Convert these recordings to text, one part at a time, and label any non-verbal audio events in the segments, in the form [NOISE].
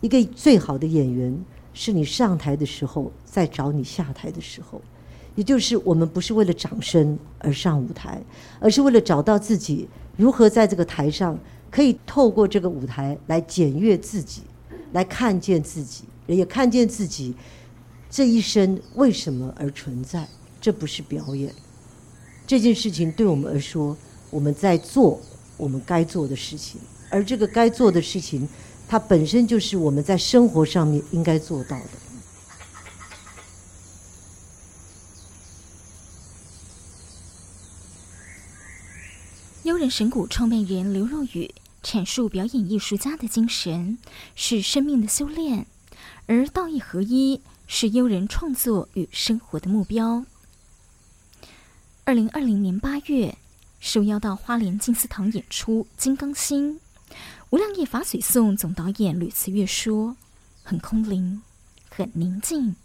一个最好的演员是你上台的时候在找你下台的时候，也就是我们不是为了掌声而上舞台，而是为了找到自己如何在这个台上可以透过这个舞台来检阅自己，来看见自己，也看见自己这一生为什么而存在。这不是表演，这件事情对我们而说，我们在做我们该做的事情，而这个该做的事情，它本身就是我们在生活上面应该做到的。悠人神谷创办人刘若雨阐述，表演艺术家的精神是生命的修炼，而道义合一是悠人创作与生活的目标。二零二零年八月，受邀到花莲静思堂演出《金刚心》，无量业法水颂总导演吕慈月说：“很空灵，很宁静，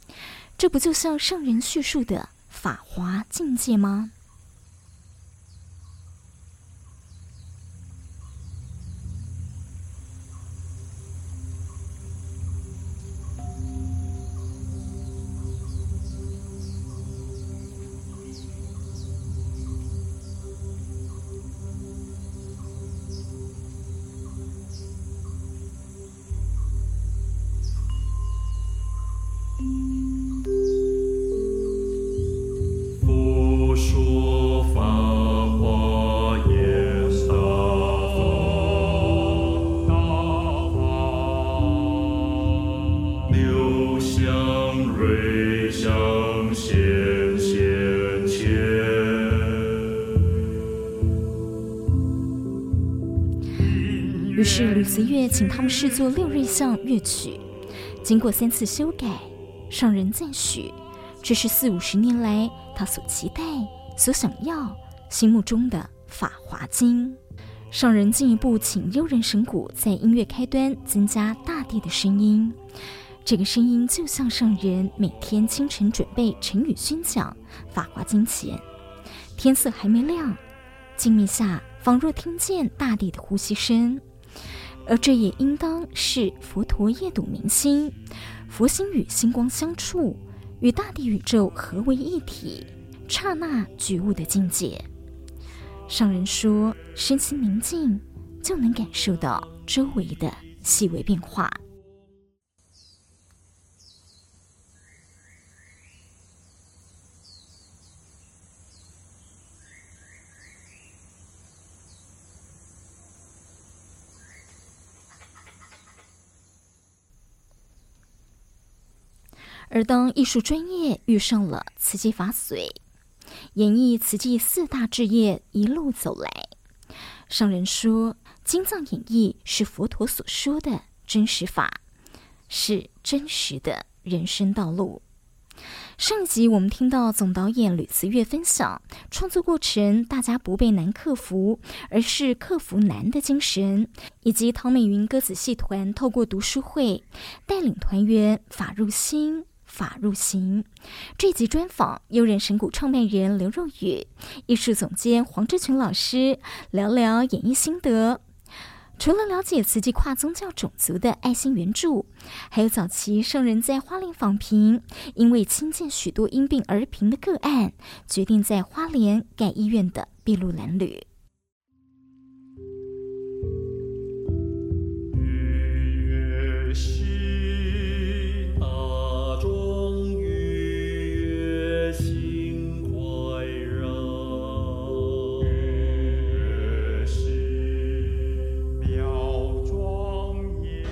这不就像圣人叙述的法华境界吗？”子月请他们试作六瑞相乐曲，经过三次修改，上人赞许，这是四五十年来他所期待、所想要、心目中的《法华经》。上人进一步请悠人神鼓在音乐开端增加大地的声音，这个声音就像上人每天清晨准备晨语宣讲《法华经》前，天色还没亮，静谧下仿若听见大地的呼吸声。而这也应当是佛陀夜睹明星，佛心与星光相处，与大地宇宙合为一体，刹那觉悟的境界。上人说，身心宁静，就能感受到周围的细微变化。而当艺术专业遇上了慈济法髓，演绎慈济四大志业一路走来，上人说，经藏演绎是佛陀所说的真实法，是真实的人生道路。上集我们听到总导演吕慈月分享创作过程，大家不被难克服，而是克服难的精神，以及唐美云歌子戏团透过读书会带领团员法入心。法入行，这集专访优人神鼓创办人刘若瑀、艺术总监黄志群老师，聊聊演艺心得。除了了解慈济跨宗教种族的爱心援助，还有早期圣人在花莲访贫，因为亲见许多因病而贫的个案，决定在花莲盖医院的筚路蓝缕。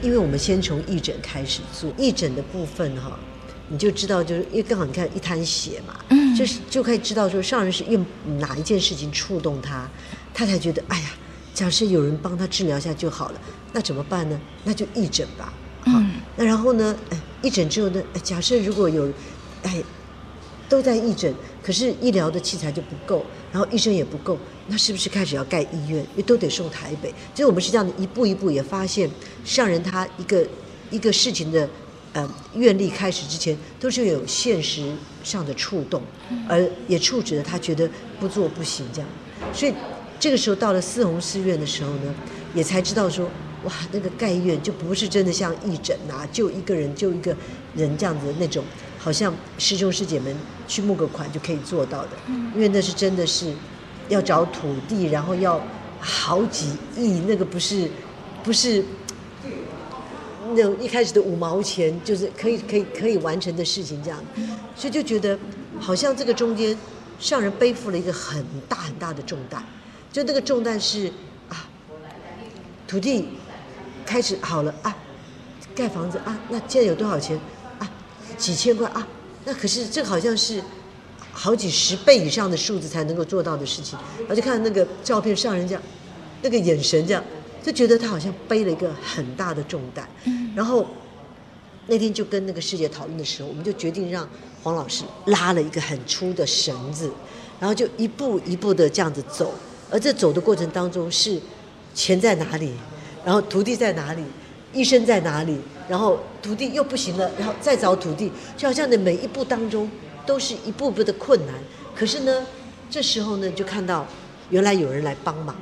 因为我们先从义诊开始做义诊的部分哈，你就知道，就是因为刚好你看一滩血嘛，嗯，就是就可以知道说上人是用哪一件事情触动他，他才觉得哎呀，假设有人帮他治疗一下就好了，那怎么办呢？那就义诊吧，嗯，那然后呢，哎，义诊之后呢，假设如果有，哎。都在义诊，可是医疗的器材就不够，然后医生也不够，那是不是开始要盖医院？因为都得送台北。所以我们是这样的一步一步也发现，上人他一个一个事情的呃愿力开始之前，都是有现实上的触动，而也触止了他觉得不做不行这样。所以这个时候到了四弘寺院的时候呢，也才知道说，哇，那个盖医院就不是真的像义诊呐，就一个人就一个人这样子的那种，好像师兄师姐们去募个款就可以做到的，因为那是真的是要找土地，然后要好几亿，那个不是不是那种一开始的五毛钱就是可以可以可以完成的事情，这样，所以就觉得好像这个中间上人背负了一个很大很大的重担，就那个重担是啊，土地。开始好了啊，盖房子啊，那现在有多少钱啊？几千块啊？那可是这好像是好几十倍以上的数字才能够做到的事情。然后就看那个照片上人家，那个眼神这样，就觉得他好像背了一个很大的重担。然后那天就跟那个师姐讨论的时候，我们就决定让黄老师拉了一个很粗的绳子，然后就一步一步的这样子走。而这走的过程当中是钱在哪里？然后徒弟在哪里？医生在哪里？然后土地又不行了，然后再找土地，就好像你每一步当中都是一步步的困难。可是呢，这时候呢，就看到原来有人来帮忙，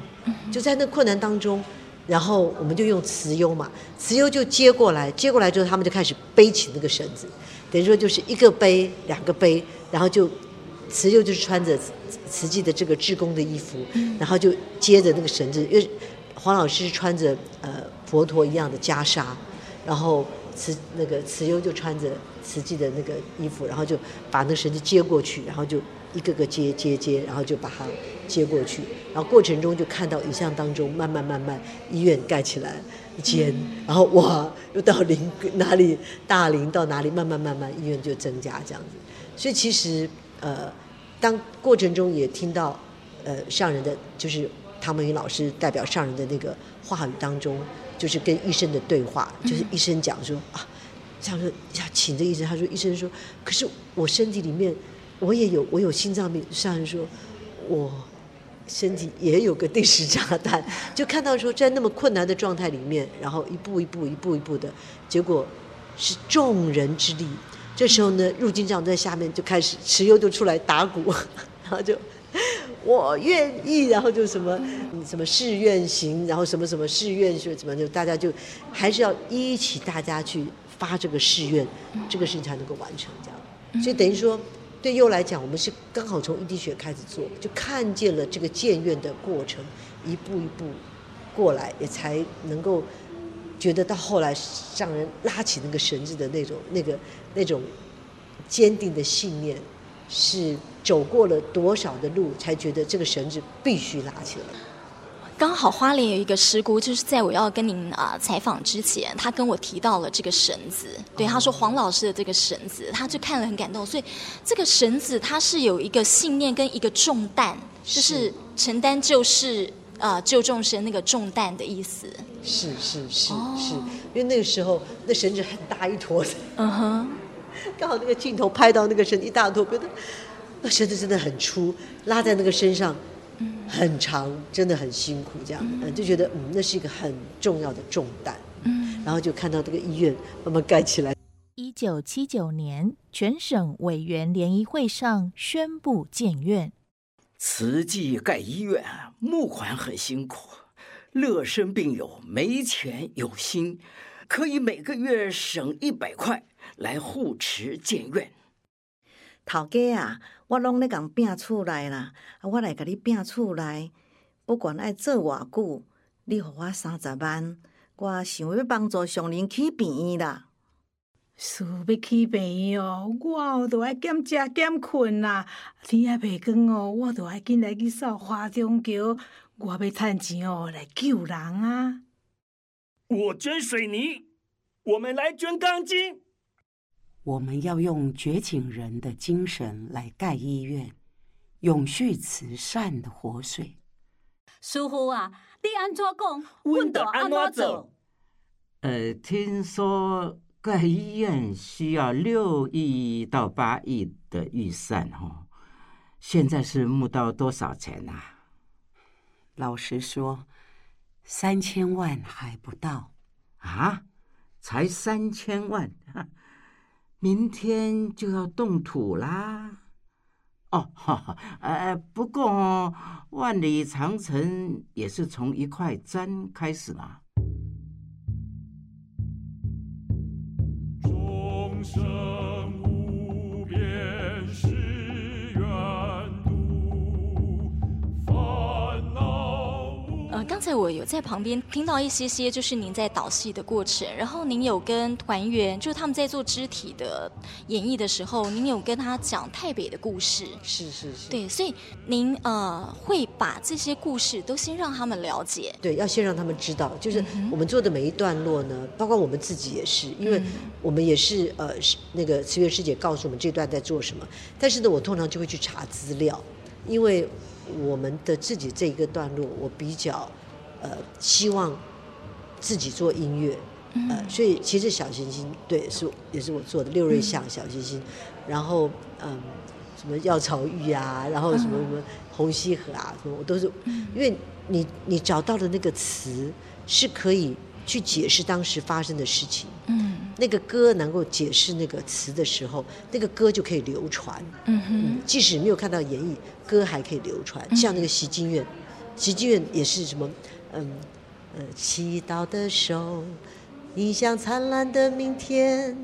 就在那困难当中，然后我们就用慈优嘛，慈优就接过来，接过来之后，他们就开始背起那个绳子，等于说就是一个背，两个背，然后就慈优就是穿着慈济的这个志工的衣服，然后就接着那个绳子，因为。黄老师穿着呃佛陀一样的袈裟，然后慈那个慈优就穿着慈济的那个衣服，然后就把那个绳子接过去，然后就一个个接接接，然后就把它接过去。然后过程中就看到影像当中慢慢慢慢医院盖起来一间，[LAUGHS] 然后哇又到林哪里大林到哪里慢慢慢慢医院就增加这样子。所以其实呃当过程中也听到呃上人的就是。唐文云老师代表上人的那个话语当中，就是跟医生的对话，就是医生讲说啊，这样说要请这医生，他说医生说，可是我身体里面我也有我有心脏病，上人说我身体也有个定时炸弹，就看到说在那么困难的状态里面，然后一步一步一步一步的，结果是众人之力，这时候呢，入金藏在下面就开始持油就出来打鼓，[LAUGHS] 然后就。我愿意，然后就什么什么誓愿行，然后什么什么誓愿是怎么就大家就还是要一起大家去发这个誓愿，这个事情才能够完成这样。所以等于说，对优来讲，我们是刚好从一滴血开始做，就看见了这个建院的过程，一步一步过来，也才能够觉得到后来让人拉起那个绳子的那种那个那种坚定的信念。是走过了多少的路，才觉得这个绳子必须拉起来。刚好花莲有一个师姑，就是在我要跟您啊、呃、采访之前，她跟我提到了这个绳子。对，她说黄老师的这个绳子，她就看了很感动。所以这个绳子它是有一个信念跟一个重担，就是承担就是啊救众生那个重担的意思。是是是、哦、是，因为那个时候那绳子很大一坨。嗯哼。刚好那个镜头拍到那个绳一大坨，觉得那绳子真的很粗，拉在那个身上很长，真的很辛苦，这样，嗯，就觉得嗯，那是一个很重要的重担，嗯，然后就看到这个医院慢慢盖起来。一九七九年，全省委员联谊会上宣布建院，慈济盖医院募款很辛苦，乐生病友没钱有心，可以每个月省一百块。来护持建院，头家啊，我拢咧共拼厝内啦，啊，我来甲你拼厝内，不管爱做偌久，你互我三十万，我想要帮助上人起病院啦。是要起病院哦，我哦都爱减食减困啦，天还未光哦，我都爱紧来去扫花中桥，我要趁钱哦来救人啊。我捐水泥，我们来捐钢筋。我们要用觉醒人的精神来盖医院，永续慈善的活水。师傅啊，你安怎讲，我就安怎做。呃，听说盖医院需要六亿到八亿的预算哦，现在是募到多少钱呐？老实说，三千万还不到。啊？才三千万？明天就要动土啦，哦，哈哈，呃，不过万里长城也是从一块砖开始啦。众生。刚才我有在旁边听到一些些，就是您在导戏的过程，然后您有跟团员，就是他们在做肢体的演绎的时候，您有跟他讲台北的故事。是是是。对，所以您呃会把这些故事都先让他们了解。对，要先让他们知道，就是我们做的每一段落呢，包括我们自己也是，因为我们也是呃那个慈月师姐告诉我们这段在做什么，但是呢，我通常就会去查资料，因为我们的自己这一个段落，我比较。呃，希望自己做音乐，呃，所以其实小行星对是也是我做的六瑞像小行星，然后嗯，什么药草浴啊，然后什么什么红溪河啊，什么我都是，因为你你找到的那个词是可以去解释当时发生的事情，嗯，那个歌能够解释那个词的时候，那个歌就可以流传，嗯哼，即使没有看到演绎，歌还可以流传，像那个习金院，习金院也是什么。嗯，呃，祈祷的手，迎向灿烂的明天，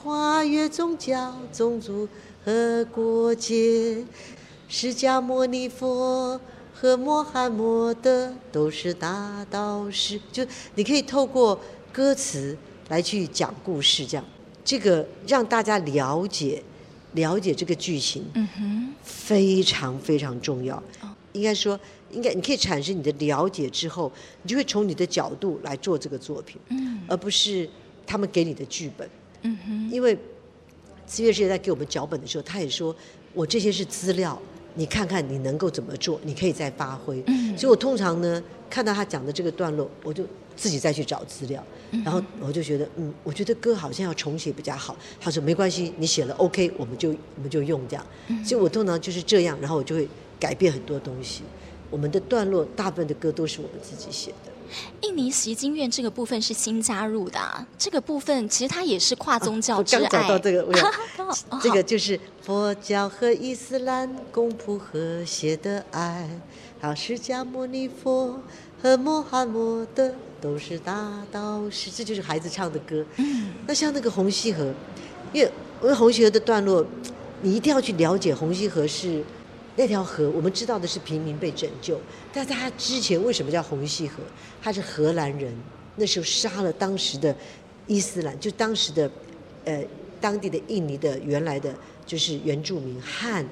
跨越宗教、种族和国界，释迦牟尼佛和穆罕默德都是大道师。就你可以透过歌词来去讲故事，这样，这个让大家了解了解这个剧情，嗯哼，非常非常重要。应该说。应该你可以产生你的了解之后，你就会从你的角度来做这个作品，嗯，而不是他们给你的剧本，嗯哼。因为慈月师姐在给我们脚本的时候，他也说我这些是资料，你看看你能够怎么做，你可以再发挥。嗯，所以我通常呢看到他讲的这个段落，我就自己再去找资料，然后我就觉得嗯，我觉得歌好像要重写比较好。他说没关系，你写了 OK，我们就我们就用这样。所以我通常就是这样，然后我就会改变很多东西。我们的段落大部分的歌都是我们自己写的。印尼习经院这个部分是新加入的，啊，这个部分其实它也是跨宗教之爱。啊、我刚找到这个，我 [LAUGHS] 这个就是佛教和伊斯兰共谱和谐的爱。好，释迦牟尼佛和穆罕默德都是大道士，这就是孩子唱的歌。嗯，那像那个红溪河，因为因为红溪河的段落，你一定要去了解红溪河是。那条河，我们知道的是平民被拯救，但在他之前为什么叫红溪河？他是荷兰人，那时候杀了当时的伊斯兰，就当时的呃当地的印尼的原来的就是原住民和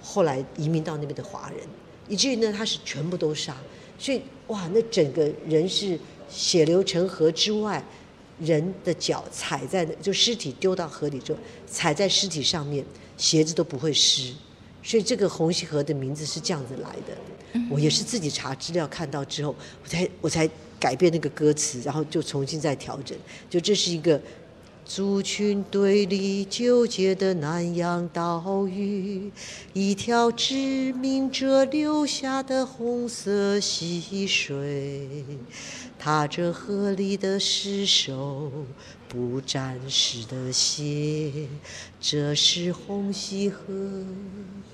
后来移民到那边的华人，以至于呢他是全部都杀，所以哇，那整个人是血流成河之外，人的脚踩在就尸体丢到河里之后，踩在尸体上面，鞋子都不会湿。所以这个红溪河的名字是这样子来的，我也是自己查资料看到之后，我才我才改变那个歌词，然后就重新再调整。就这是一个族群对立纠结的南洋岛屿，一条殖民者留下的红色溪水，踏着河里的尸首。不沾湿的鞋，这是红溪河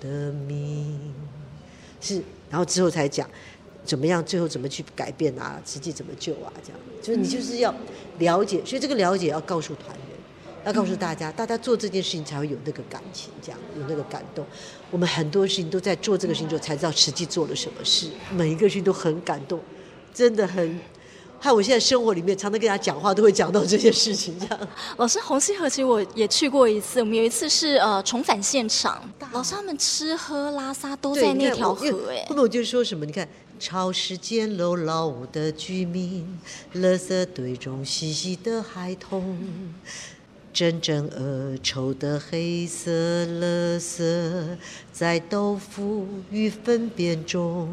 的名。是，然后之后才讲怎么样，最后怎么去改变啊，实际怎么救啊，这样。就是你就是要了解，所以这个了解要告诉团员，要告诉大家，大家做这件事情才会有那个感情，这样有那个感动。我们很多事情都在做这个事情之后才知道实际做了什么事，每一个事情都很感动，真的很。害我现在生活里面常常跟他讲话，都会讲到这些事情。这样，[LAUGHS] 老师，红溪河其实我也去过一次。我们有一次是呃重返现场，老师他们吃喝拉撒都在那条河。哎，后面我就说什么？你看，潮湿简陋老屋的居民，垃圾堆中嬉戏的孩童。阵阵恶臭的黑色垃圾，在豆腐与粪便中，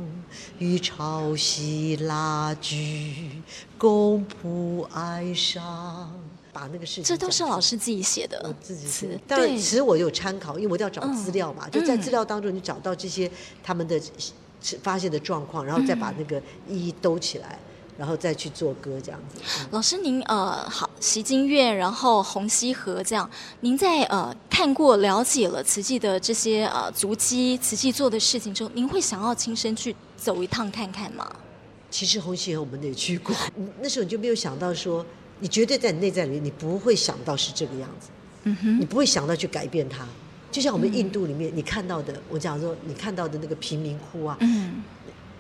与潮汐拉锯，共谱哀伤。把那个事情，这都是老师自己写的，我自己写的。当然，其实我有参考，因为我都要找资料嘛，嗯、就在资料当中，你找到这些他们的发现的状况，然后再把那个一一兜起来。然后再去做歌这样子。嗯、老师您呃好，习金院，然后红溪河这样，您在呃看过了解了慈济的这些呃足迹，慈济做的事情之后，您会想要亲身去走一趟看看吗？其实红溪河我们也去过，那时候你就没有想到说你绝对在你内在里面，你不会想到是这个样子，嗯哼，你不会想到去改变它。就像我们印度里面，你看到的，我讲说你看到的那个贫民窟啊，嗯，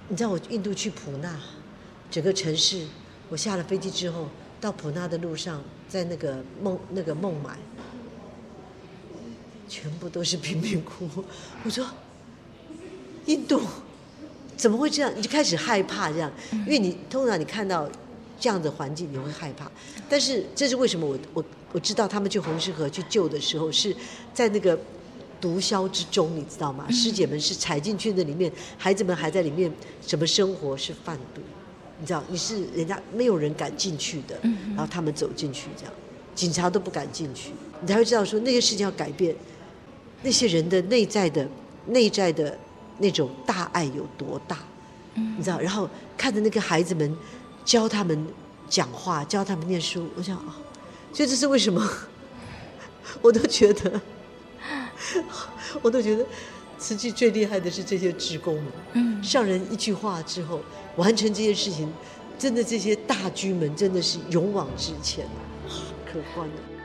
你知道我印度去普纳，整个城市，我下了飞机之后到普纳的路上，在那个孟那个孟买，全部都是贫民窟。[LAUGHS] 我说，印度怎么会这样？你就开始害怕这样，因为你通常你看到这样的环境，你会害怕。但是这是为什么我？我我我知道他们去红石河去救的时候，是在那个。毒枭之中，你知道吗？师姐们是踩进去那里面，孩子们还在里面，什么生活是贩毒？你知道，你是人家没有人敢进去的，然后他们走进去，这样警察都不敢进去，你才会知道说那些事情要改变，那些人的内在的内在的那种大爱有多大？你知道，然后看着那个孩子们教他们讲话，教他们念书，我想啊，所以这是为什么？[LAUGHS] 我都觉得。[LAUGHS] 我都觉得，慈济最厉害的是这些职工们。嗯，上人一句话之后，完成这些事情，真的这些大居们真的是勇往直前，可观的。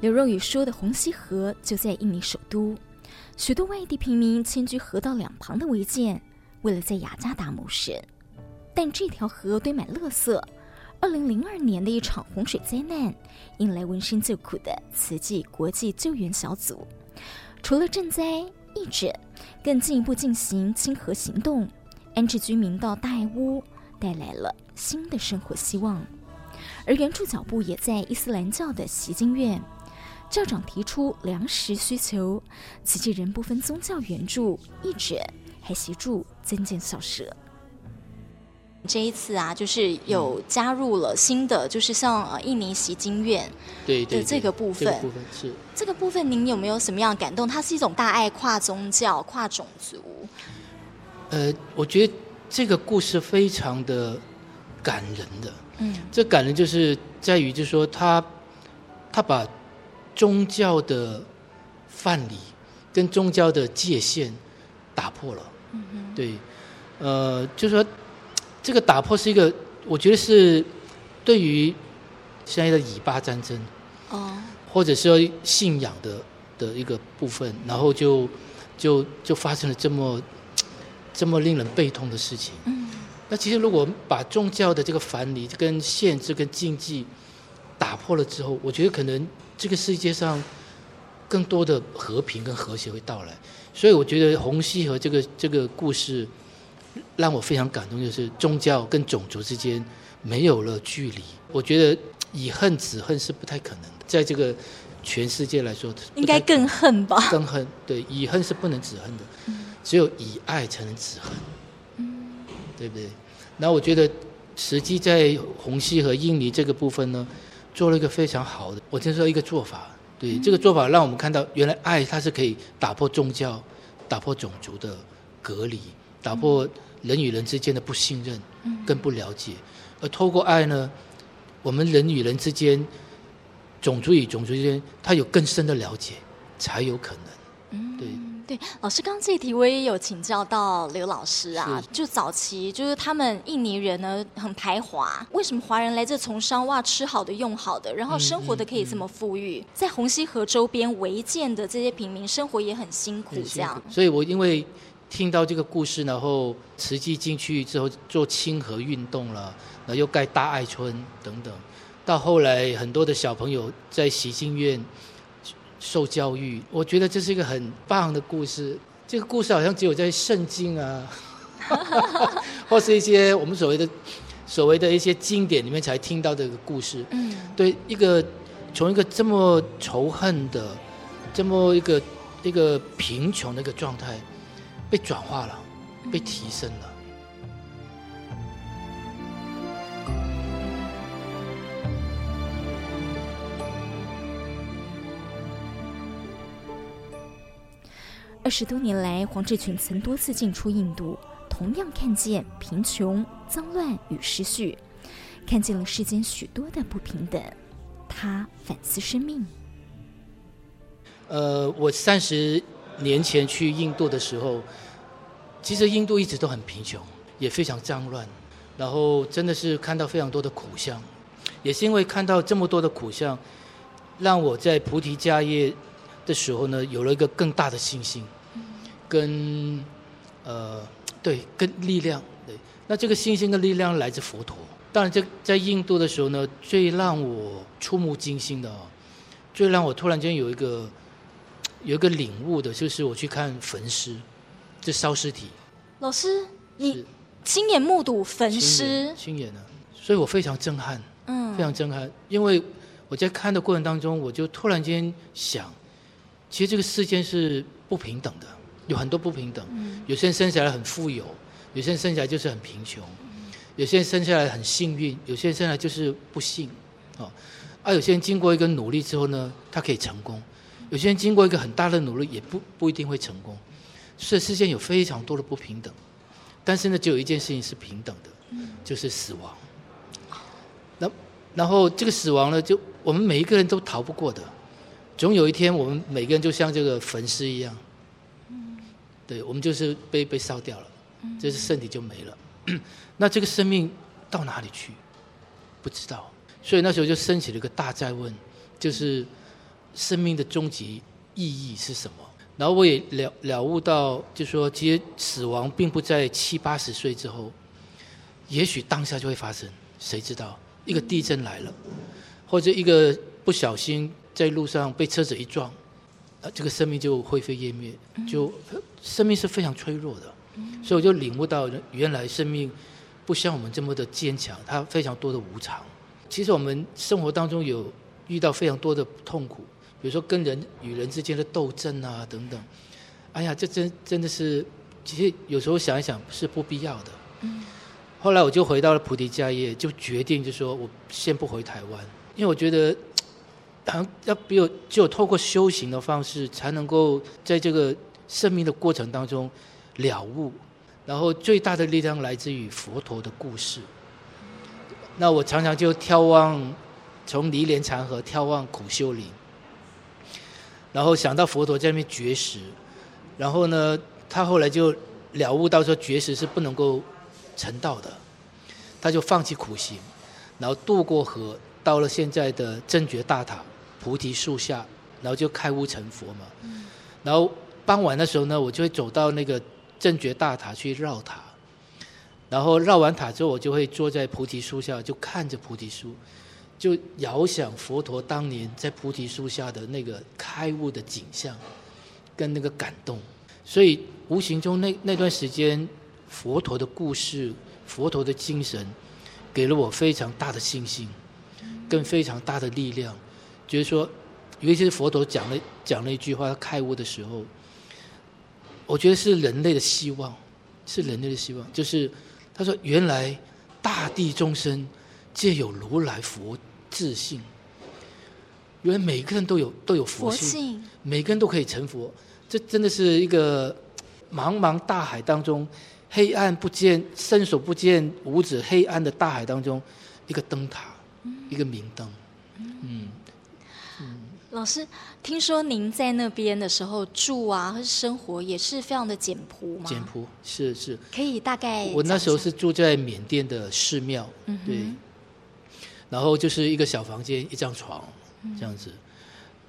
刘若雨说的红溪河就在印尼首都，许多外地平民迁居河道两旁的违建，为了在雅加达谋生。但这条河堆满垃圾，二零零二年的一场洪水灾难，引来闻声救苦的慈济国际救援小组，除了赈灾义诊，更进一步进行清河行动，安置居民到大爱屋，带来了新的生活希望。而援助脚步也在伊斯兰教的习经院。校长提出粮食需求，慈济人不分宗教援助义诊，还协助增建校舍。这一次啊，就是有加入了新的，就是像呃印尼习经院对的这个部分。这个部分是这个部分，您有没有什么样的感动？它是一种大爱，跨宗教、跨种族。呃，我觉得这个故事非常的感人的。嗯，这感人就是在于，就是说他他把。宗教的范例跟宗教的界限打破了，嗯哼，对，呃，就是说这个打破是一个，我觉得是对于现在的以巴战争，哦，或者说信仰的的一个部分，然后就就就发生了这么这么令人悲痛的事情。嗯，那其实如果把宗教的这个范例跟限制跟禁忌打破了之后，我觉得可能。这个世界上更多的和平跟和谐会到来，所以我觉得红溪和这个这个故事让我非常感动，就是宗教跟种族之间没有了距离。我觉得以恨止恨是不太可能的，在这个全世界来说，应该更恨吧？更恨，对，以恨是不能止恨的，只有以爱才能止恨，对不对？那我觉得实际在红溪和印尼这个部分呢，做了一个非常好的，我听说一个做法，对这个做法让我们看到，原来爱它是可以打破宗教、打破种族的隔离，打破人与人之间的不信任、更不了解，而透过爱呢，我们人与人之间、种族与种族之间，它有更深的了解，才有可能，对。老师刚刚这一题我也有请教到刘老师啊，就早期就是他们印尼人呢很排华，为什么华人来这从商哇，吃好的用好的，然后生活的可以这么富裕，嗯嗯嗯、在红溪河周边违建的这些平民生活也很辛苦，这样。所以我因为听到这个故事，然后慈济进去之后做清河运动了，然后又盖大爱村等等，到后来很多的小朋友在锡经院。受教育，我觉得这是一个很棒的故事。这个故事好像只有在圣经啊，[LAUGHS] 或是一些我们所谓的所谓的一些经典里面才听到的一个故事。嗯，对，一个从一个这么仇恨的、这么一个一个贫穷的一个状态，被转化了，被提升了。二十多年来，黄志群曾多次进出印度，同样看见贫穷、脏乱与失序，看见了世间许多的不平等。他反思生命。呃，我三十年前去印度的时候，其实印度一直都很贫穷，也非常脏乱，然后真的是看到非常多的苦相，也是因为看到这么多的苦相，让我在菩提迦叶的时候呢，有了一个更大的信心，跟呃，对，跟力量，对，那这个信心跟力量来自佛陀。当然，在在印度的时候呢，最让我触目惊心的，最让我突然间有一个有一个领悟的，就是我去看焚尸，就烧尸体。老师，你亲眼目睹焚尸？亲眼啊，所以我非常震撼，嗯，非常震撼，因为我在看的过程当中，我就突然间想，其实这个世间是不平等的，有很多不平等，嗯，有些人生下来很富有，有些人生下来就是很贫穷。有些人生下来很幸运，有些人生下来就是不幸，啊，而有些人经过一个努力之后呢，他可以成功；有些人经过一个很大的努力，也不不一定会成功。所以世间有非常多的不平等，但是呢，只有一件事情是平等的，就是死亡。那然后这个死亡呢，就我们每一个人都逃不过的，总有一天我们每个人就像这个焚尸一样，对，我们就是被被烧掉了，就是身体就没了。[CLEARS THROAT] 那这个生命到哪里去？不知道，所以那时候就升起了一个大哉问，就是生命的终极意义是什么？然后我也了了悟到，就是说其实死亡并不在七八十岁之后，也许当下就会发生，谁知道？一个地震来了，或者一个不小心在路上被车子一撞，啊，这个生命就灰飞烟灭，就生命是非常脆弱的。所以我就领悟到，原来生命不像我们这么的坚强，它非常多的无常。其实我们生活当中有遇到非常多的痛苦，比如说跟人与人之间的斗争啊等等。哎呀，这真真的是，其实有时候想一想是不必要的。后来我就回到了菩提迦叶，就决定就说我先不回台湾，因为我觉得好像要比如只有透过修行的方式，才能够在这个生命的过程当中。了悟，然后最大的力量来自于佛陀的故事。那我常常就眺望，从尼连禅河眺望苦修林，然后想到佛陀在那边绝食，然后呢，他后来就了悟到说绝食是不能够成道的，他就放弃苦行，然后渡过河，到了现在的正觉大塔菩提树下，然后就开悟成佛嘛。然后傍晚的时候呢，我就会走到那个。正觉大塔去绕塔，然后绕完塔之后，我就会坐在菩提树下，就看着菩提树，就遥想佛陀当年在菩提树下的那个开悟的景象，跟那个感动。所以无形中那那段时间，佛陀的故事、佛陀的精神，给了我非常大的信心，跟非常大的力量。就是说，尤其是佛陀讲了讲了一句话，他开悟的时候。我觉得是人类的希望，是人类的希望。就是他说，原来大地众生皆有如来佛智性，原来每个人都有都有佛性，每个人都可以成佛。这真的是一个茫茫大海当中，黑暗不见，伸手不见五指，黑暗的大海当中，一个灯塔，嗯、一个明灯，嗯。老师，听说您在那边的时候住啊，或是生活也是非常的简朴吗？简朴是是。可以大概。我那时候是住在缅甸的寺庙，嗯、对。然后就是一个小房间，一张床，这样子。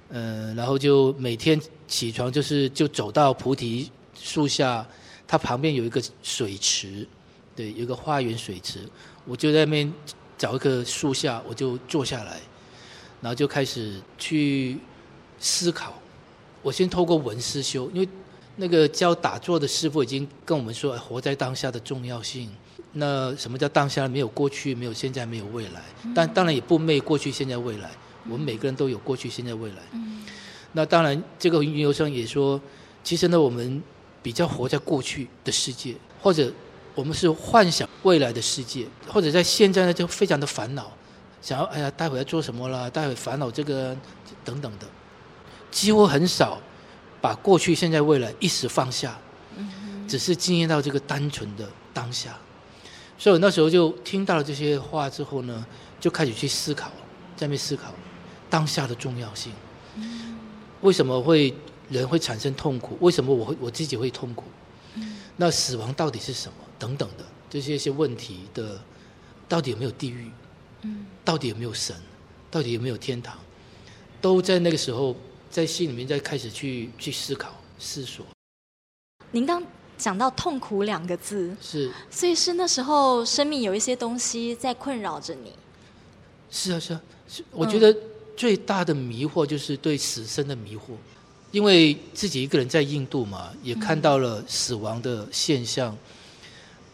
嗯、呃，然后就每天起床就是就走到菩提树下，它旁边有一个水池，对，有一个花园水池，我就在那边找一棵树下，我就坐下来。然后就开始去思考。我先透过文思修，因为那个教打坐的师傅已经跟我们说，活在当下的重要性。那什么叫当下？没有过去，没有现在，没有未来。但当然也不昧过去、现在、未来。我们每个人都有过去、现在、未来。那当然，这个云游生也说，其实呢，我们比较活在过去的世界，或者我们是幻想未来的世界，或者在现在呢，就非常的烦恼。想要哎呀，待会要做什么了？待会烦恼这个等等的，几乎很少把过去、现在、未来一时放下，只是经验到这个单纯的当下。所以我那时候就听到了这些话之后呢，就开始去思考，在那边思考当下的重要性。为什么会人会产生痛苦？为什么我会我自己会痛苦？那死亡到底是什么？等等的这些一些问题的，到底有没有地狱？到底有没有神？到底有没有天堂？都在那个时候，在心里面在开始去去思考、思索。您刚讲到“痛苦”两个字，是，所以是那时候生命有一些东西在困扰着你。是啊，是啊，是。我觉得最大的迷惑就是对死生的迷惑，因为自己一个人在印度嘛，也看到了死亡的现象，嗯、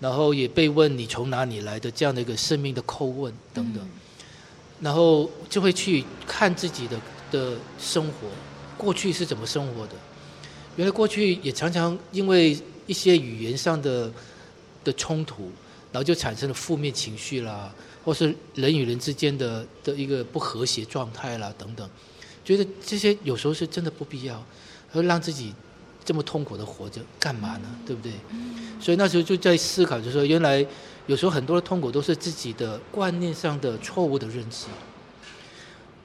然后也被问你从哪里来的这样的一个生命的叩问等等。嗯然后就会去看自己的的生活，过去是怎么生活的？原来过去也常常因为一些语言上的的冲突，然后就产生了负面情绪啦，或是人与人之间的的一个不和谐状态啦等等，觉得这些有时候是真的不必要，会让自己这么痛苦的活着干嘛呢？对不对？所以那时候就在思考，就是说原来。有时候很多的痛苦都是自己的观念上的错误的认知，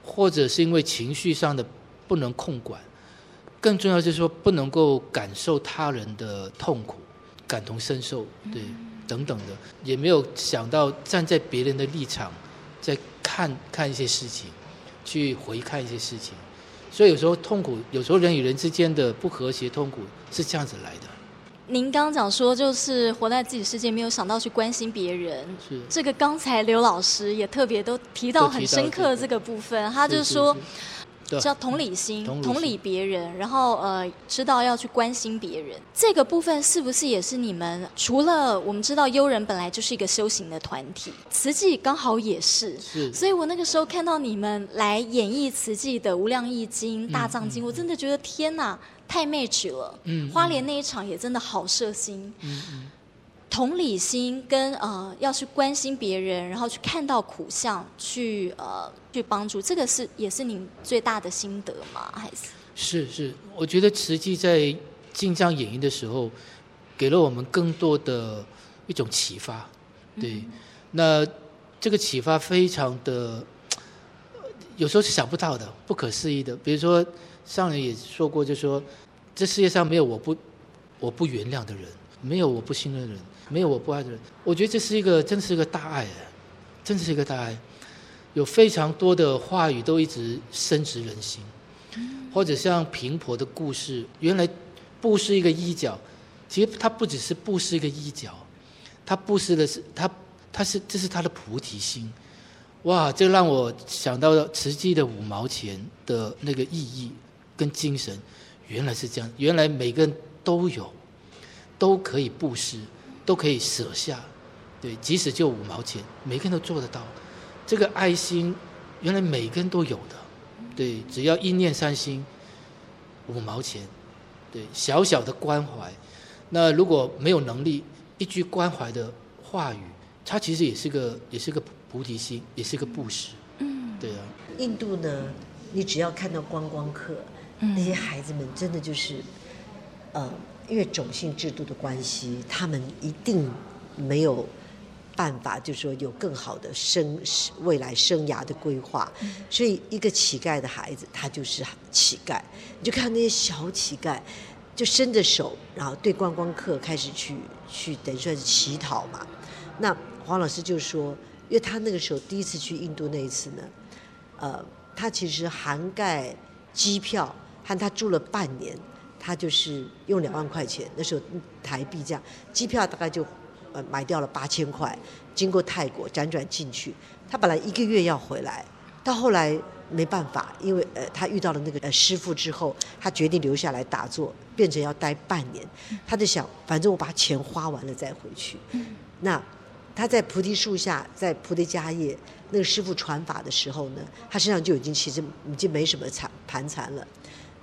或者是因为情绪上的不能控管，更重要就是说不能够感受他人的痛苦，感同身受，对，等等的，也没有想到站在别人的立场，在看看一些事情，去回看一些事情，所以有时候痛苦，有时候人与人之间的不和谐痛苦是这样子来的。您刚讲说，就是活在自己世界，没有想到去关心别人。是这个，刚才刘老师也特别都提到很深刻这个部分。他就说，叫同理心，同理别人，然后呃，知道要去关心别人。这个部分是不是也是你们？除了我们知道悠人本来就是一个修行的团体，慈济刚好也是。是。所以我那个时候看到你们来演绎慈济的《无量易经》《大藏经》，嗯，我真的觉得天哪！太 match 了，嗯，花莲那一场也真的好摄心，嗯嗯，同理心跟呃要去关心别人，然后去看到苦相，去呃去帮助，这个是也是您最大的心得吗？还是？是是，我觉得慈济在进藏演绎的时候，给了我们更多的一种启发，对，嗯、那这个启发非常的，有时候是想不到的，不可思议的，比如说。上人也说过，就说这世界上没有我不我不原谅的人，没有我不信任的人，没有我不爱的人。我觉得这是一个，真是一个大爱，真的是一个大爱。有非常多的话语都一直深植人心，或者像平婆的故事，原来布施一个衣角，其实他不只是布施一个衣角，他布施的是他他是这是他的菩提心。哇，这让我想到了慈济的五毛钱的那个意义。跟精神原来是这样，原来每个人都有，都可以布施，都可以舍下，对，即使就五毛钱，每个人都做得到。这个爱心原来每个人都有的，对，只要一念三心，五毛钱，对，小小的关怀。那如果没有能力，一句关怀的话语，它其实也是个，也是个菩提心，也是个布施。嗯，对啊。印度呢，你只要看到观光客。那些孩子们真的就是，呃，因为种姓制度的关系，他们一定没有办法，就是说有更好的生未来生涯的规划。所以，一个乞丐的孩子，他就是乞丐。你就看那些小乞丐，就伸着手，然后对观光客开始去去等于算是乞讨嘛。那黄老师就说，因为他那个时候第一次去印度那一次呢，呃，他其实涵盖机票。和他住了半年，他就是用两万块钱，那时候台币这样，机票大概就呃买掉了八千块，经过泰国辗转进去。他本来一个月要回来，到后来没办法，因为呃他遇到了那个呃师傅之后，他决定留下来打坐，变成要待半年。他就想，反正我把钱花完了再回去。那他在菩提树下，在菩提迦叶那个师傅传法的时候呢，他身上就已经其实已经没什么残盘缠了。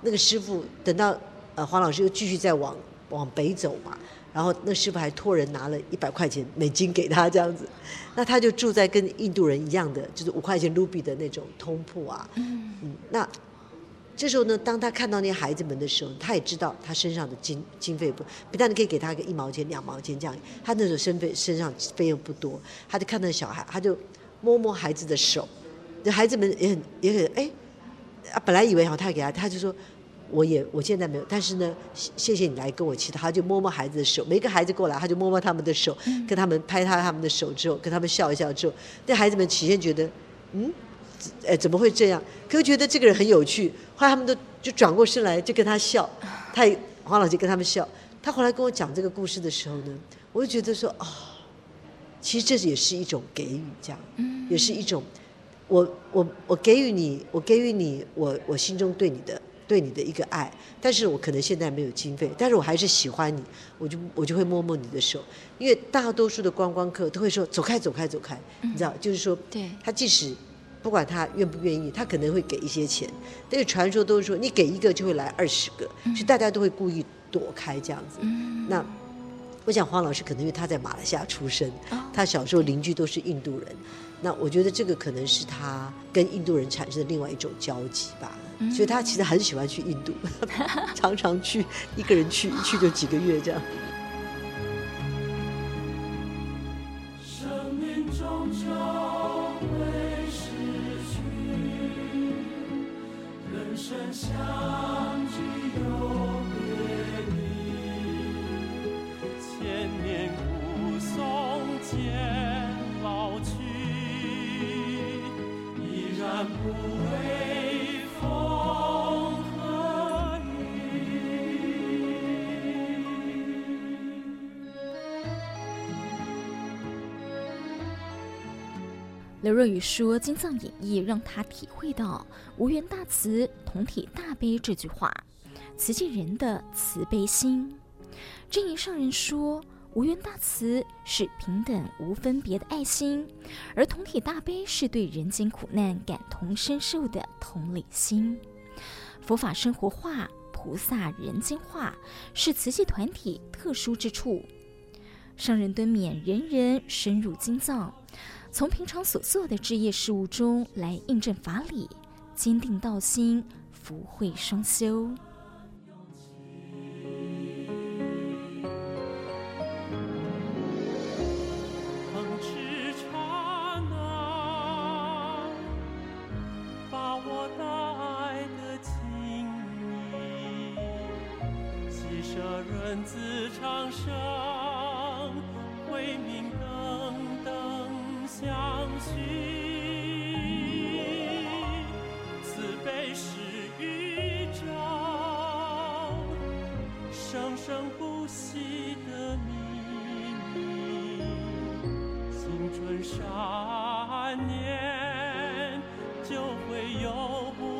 那个师傅等到呃黄老师又继续再往往北走嘛，然后那师傅还托人拿了一百块钱美金给他这样子，那他就住在跟印度人一样的，就是五块钱卢比的那种通铺啊，嗯，那这时候呢，当他看到那些孩子们的时候，他也知道他身上的经经费不，不但你可以给他个一毛钱、两毛钱这样，他那时候身费身上费用不多，他就看到小孩，他就摸摸孩子的手，那孩子们也很也很哎，啊，本来以为哈，他给他，他就说，我也我现在没有，但是呢，谢谢你来跟我祈祷，他就摸摸孩子的手，每个孩子过来，他就摸摸他们的手，跟他们拍他他们的手之后，跟他们笑一笑之后，那孩子们起先觉得，嗯。哎，怎么会这样？可又觉得这个人很有趣，后来他们都就转过身来就跟他笑，他也黄老师跟他们笑。他后来跟我讲这个故事的时候呢，我就觉得说啊、哦，其实这也是一种给予，这样，也是一种，我我我给予你，我给予你，我我心中对你的对你的一个爱，但是我可能现在没有经费，但是我还是喜欢你，我就我就会摸摸你的手，因为大多数的观光客都会说走开走开走开，你知道，就是说，对他即使。不管他愿不愿意，他可能会给一些钱。但是传说都是说，你给一个就会来二十个，所以大家都会故意躲开这样子。那我想黄老师可能因为他在马来西亚出生，他小时候邻居都是印度人。那我觉得这个可能是他跟印度人产生的另外一种交集吧。所以他其实很喜欢去印度，[LAUGHS] 常常去，一个人去，一去就几个月这样。若雨说：“《经藏演义》让他体会到‘无缘大慈，同体大悲’这句话，慈济人的慈悲心。证严上人说：‘无缘大慈是平等无分别的爱心，而同体大悲是对人间苦难感同身受的同理心。’佛法生活化，菩萨人间化，是慈济团体特殊之处。上人敦勉人人深入经藏。”从平常所做的职业事务中来印证法理，坚定道心，福慧双修。相许。慈悲是宇宙生生不息的秘密，青春善年就会有不。